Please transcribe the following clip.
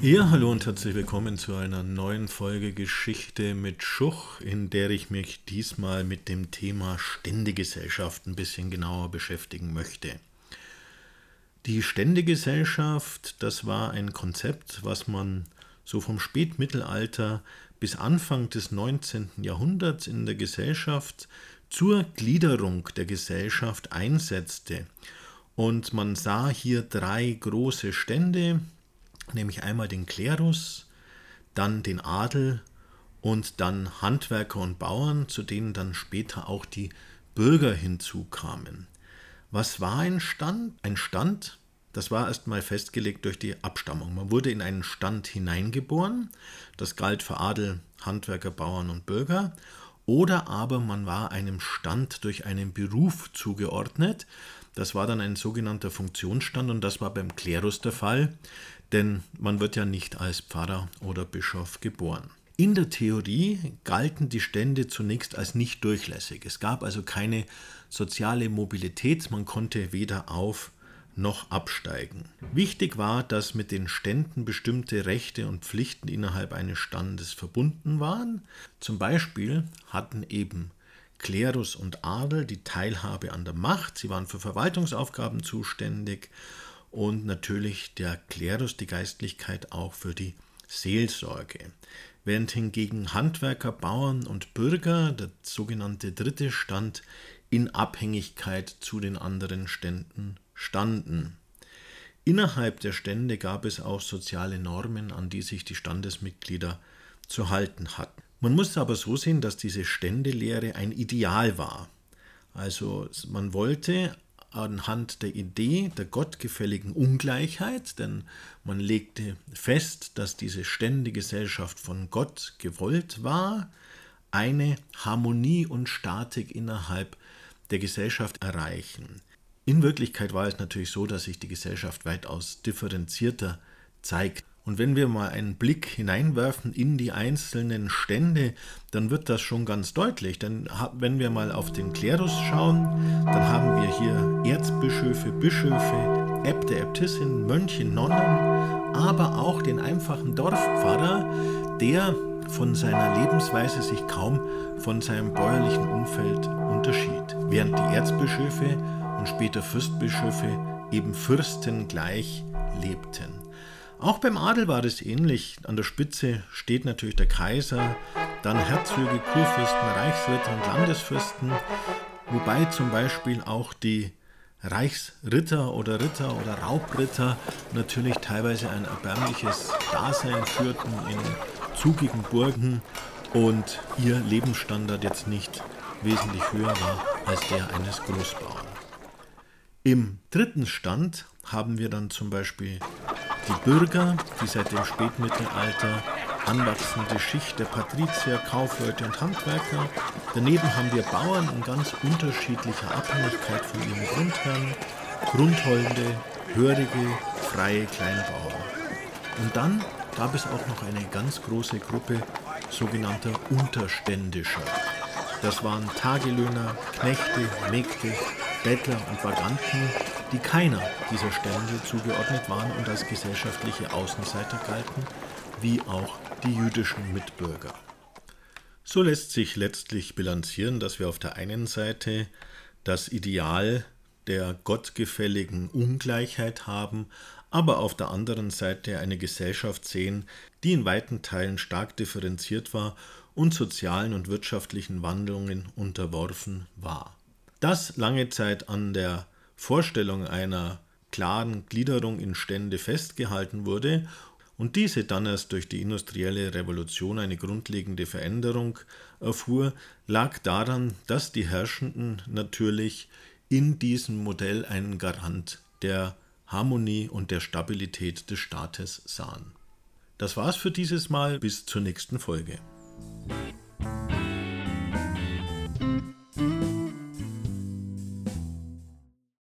Ja, hallo und herzlich willkommen zu einer neuen Folge Geschichte mit Schuch, in der ich mich diesmal mit dem Thema Ständegesellschaft ein bisschen genauer beschäftigen möchte. Die Ständegesellschaft, das war ein Konzept, was man so vom Spätmittelalter bis Anfang des 19. Jahrhunderts in der Gesellschaft zur Gliederung der Gesellschaft einsetzte. Und man sah hier drei große Stände, nämlich einmal den Klerus, dann den Adel und dann Handwerker und Bauern, zu denen dann später auch die Bürger hinzukamen. Was war ein Stand? Ein Stand, das war erstmal festgelegt durch die Abstammung. Man wurde in einen Stand hineingeboren, das galt für Adel, Handwerker, Bauern und Bürger, oder aber man war einem Stand durch einen Beruf zugeordnet, das war dann ein sogenannter Funktionsstand und das war beim Klerus der Fall, denn man wird ja nicht als Pfarrer oder Bischof geboren. In der Theorie galten die Stände zunächst als nicht durchlässig. Es gab also keine soziale Mobilität, man konnte weder auf noch absteigen. Wichtig war, dass mit den Ständen bestimmte Rechte und Pflichten innerhalb eines Standes verbunden waren. Zum Beispiel hatten eben Klerus und Adel die Teilhabe an der Macht, sie waren für Verwaltungsaufgaben zuständig und natürlich der Klerus, die Geistlichkeit auch für die Seelsorge. Während hingegen Handwerker, Bauern und Bürger, der sogenannte dritte Stand, in Abhängigkeit zu den anderen Ständen standen. Innerhalb der Stände gab es auch soziale Normen, an die sich die Standesmitglieder zu halten hatten. Man muss aber so sehen, dass diese Ständelehre ein Ideal war. Also man wollte anhand der Idee der gottgefälligen Ungleichheit, denn man legte fest, dass diese Ständegesellschaft von Gott gewollt war, eine Harmonie und Statik innerhalb der Gesellschaft erreichen. In Wirklichkeit war es natürlich so, dass sich die Gesellschaft weitaus differenzierter zeigt. Und wenn wir mal einen Blick hineinwerfen in die einzelnen Stände, dann wird das schon ganz deutlich. Denn wenn wir mal auf den Klerus schauen, dann haben wir hier Erzbischöfe, Bischöfe, Äbte, Äbtissinnen, Mönche, Nonnen, aber auch den einfachen Dorfpfarrer, der von seiner Lebensweise sich kaum von seinem bäuerlichen Umfeld unterschied. Während die Erzbischöfe und später Fürstbischöfe eben Fürsten gleich lebten. Auch beim Adel war das ähnlich. An der Spitze steht natürlich der Kaiser, dann Herzöge, Kurfürsten, Reichsritter und Landesfürsten, wobei zum Beispiel auch die Reichsritter oder Ritter oder Raubritter natürlich teilweise ein erbärmliches Dasein führten in zugigen Burgen und ihr Lebensstandard jetzt nicht wesentlich höher war als der eines Großbauern. Im dritten Stand haben wir dann zum Beispiel die Bürger, die seit dem Spätmittelalter anwachsende Schicht der Patrizier, Kaufleute und Handwerker. Daneben haben wir Bauern in ganz unterschiedlicher Abhängigkeit von ihren Grundherren, Grundholde, hörige, freie Kleinbauern. Und dann gab es auch noch eine ganz große Gruppe sogenannter Unterständischer. Das waren Tagelöhner, Knechte, Mägde, Bettler und Vaganten, die keiner dieser Stände zugeordnet waren und als gesellschaftliche Außenseiter galten, wie auch die jüdischen Mitbürger. So lässt sich letztlich bilanzieren, dass wir auf der einen Seite das Ideal der gottgefälligen Ungleichheit haben, aber auf der anderen Seite eine Gesellschaft sehen, die in weiten Teilen stark differenziert war und sozialen und wirtschaftlichen Wandlungen unterworfen war. Das lange Zeit an der Vorstellung einer klaren Gliederung in Stände festgehalten wurde und diese dann erst durch die industrielle Revolution eine grundlegende Veränderung erfuhr, lag daran, dass die Herrschenden natürlich in diesem Modell einen Garant der Harmonie und der Stabilität des Staates sahen. Das war's für dieses Mal, bis zur nächsten Folge.